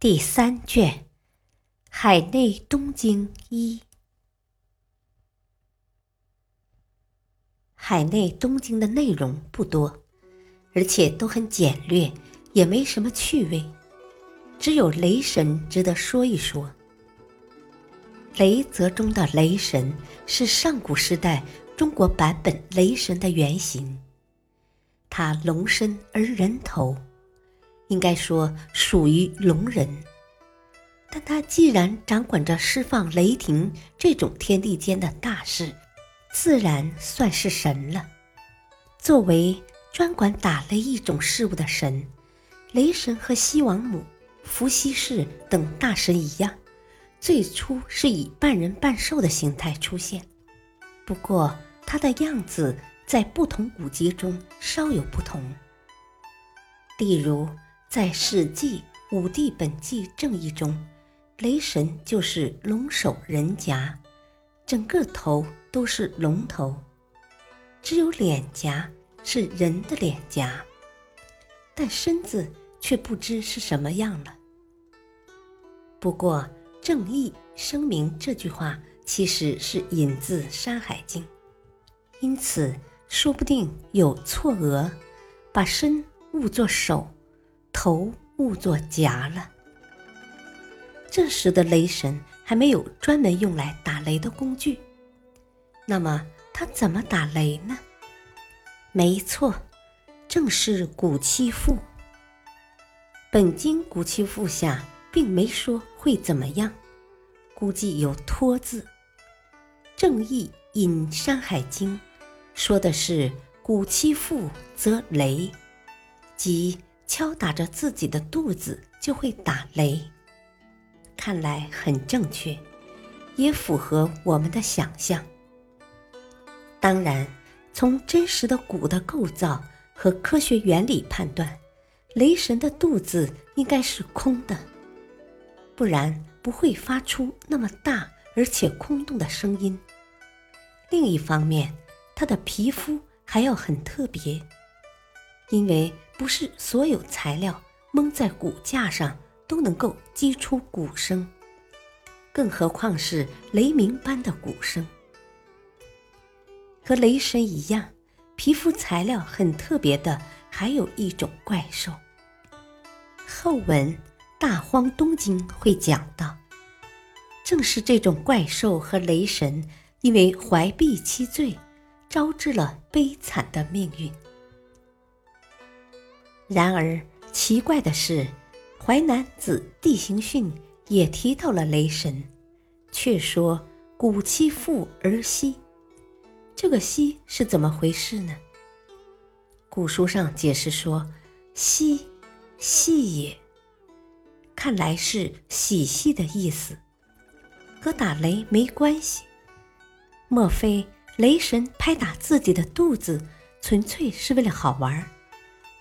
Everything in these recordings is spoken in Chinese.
第三卷《海内东经一》。海内东经的内容不多。而且都很简略，也没什么趣味，只有雷神值得说一说。雷泽中的雷神是上古时代中国版本雷神的原型，他龙身而人头，应该说属于龙人。但他既然掌管着释放雷霆这种天地间的大事，自然算是神了。作为专管打雷一种事物的神，雷神和西王母、伏羲氏等大神一样，最初是以半人半兽的形态出现。不过，他的样子在不同古籍中稍有不同。例如，在《史记·五帝本纪正义》中，雷神就是龙首人颊，整个头都是龙头，只有脸颊。是人的脸颊，但身子却不知是什么样了。不过，正义声明这句话其实是引自《山海经》，因此说不定有错讹，把身误作手，头误作颊了。这时的雷神还没有专门用来打雷的工具，那么他怎么打雷呢？没错，正是古七父。本经古七父下并没说会怎么样，估计有托字。正义引《山海经》，说的是古七父则雷，即敲打着自己的肚子就会打雷。看来很正确，也符合我们的想象。当然。从真实的鼓的构造和科学原理判断，雷神的肚子应该是空的，不然不会发出那么大而且空洞的声音。另一方面，他的皮肤还要很特别，因为不是所有材料蒙在骨架上都能够击出鼓声，更何况是雷鸣般的鼓声。和雷神一样，皮肤材料很特别的，还有一种怪兽。后文《大荒东经》会讲到，正是这种怪兽和雷神，因为怀璧其罪，招致了悲惨的命运。然而奇怪的是，《淮南子·地形训》也提到了雷神，却说古其父而息。这个“息”是怎么回事呢？古书上解释说：“息，息也。”看来是喜息的意思，和打雷没关系。莫非雷神拍打自己的肚子，纯粹是为了好玩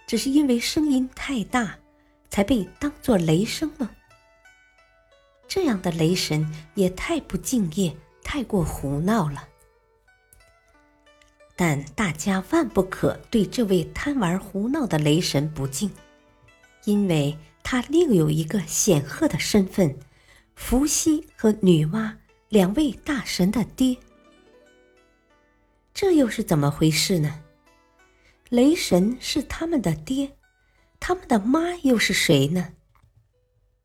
只是因为声音太大，才被当作雷声吗？这样的雷神也太不敬业，太过胡闹了。但大家万不可对这位贪玩胡闹的雷神不敬，因为他另有一个显赫的身份——伏羲和女娲两位大神的爹。这又是怎么回事呢？雷神是他们的爹，他们的妈又是谁呢？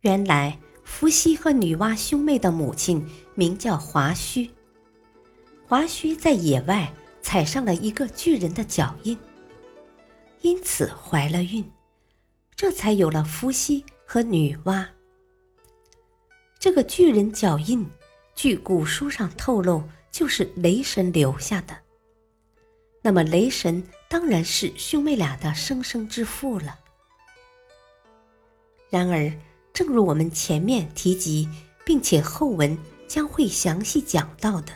原来，伏羲和女娲兄妹的母亲名叫华胥，华胥在野外。踩上了一个巨人的脚印，因此怀了孕，这才有了伏羲和女娲。这个巨人脚印，据古书上透露，就是雷神留下的。那么雷神当然是兄妹俩的生生之父了。然而，正如我们前面提及，并且后文将会详细讲到的，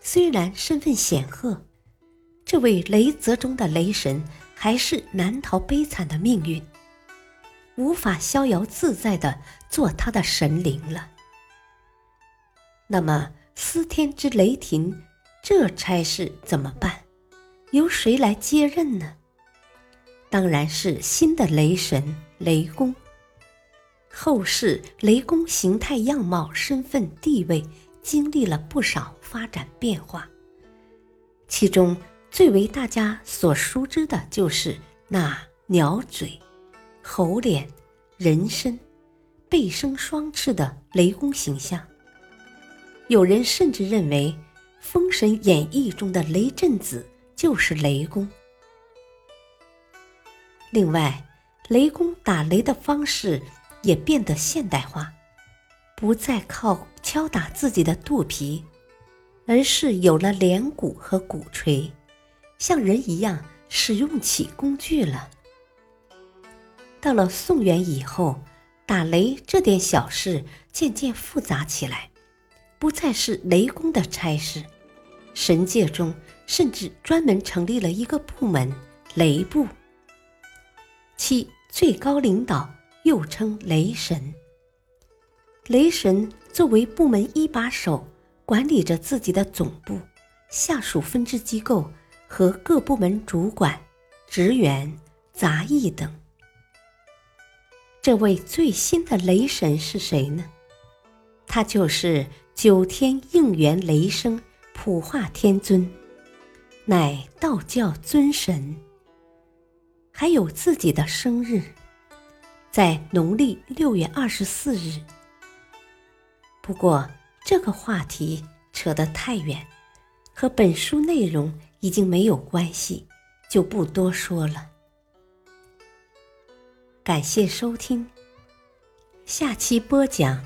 虽然身份显赫，这位雷泽中的雷神还是难逃悲惨的命运，无法逍遥自在的做他的神灵了。那么，司天之雷霆这差事怎么办？由谁来接任呢？当然是新的雷神雷公。后世雷公形态、样貌、身份、地位经历了不少发展变化，其中最为大家所熟知的就是那鸟嘴、猴脸、人身、背生双翅的雷公形象。有人甚至认为，《封神演义》中的雷震子就是雷公。另外，雷公打雷的方式。也变得现代化，不再靠敲打自己的肚皮，而是有了连鼓和鼓槌，像人一样使用起工具了。到了宋元以后，打雷这点小事渐渐复杂起来，不再是雷公的差事，神界中甚至专门成立了一个部门——雷部，其最高领导。又称雷神。雷神作为部门一把手，管理着自己的总部、下属分支机构和各部门主管、职员、杂役等。这位最新的雷神是谁呢？他就是九天应元雷声普化天尊，乃道教尊神，还有自己的生日。在农历六月二十四日。不过这个话题扯得太远，和本书内容已经没有关系，就不多说了。感谢收听，下期播讲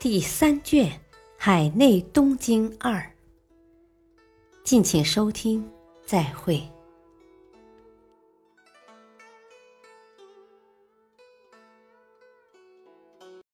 第三卷《海内东经二》，敬请收听，再会。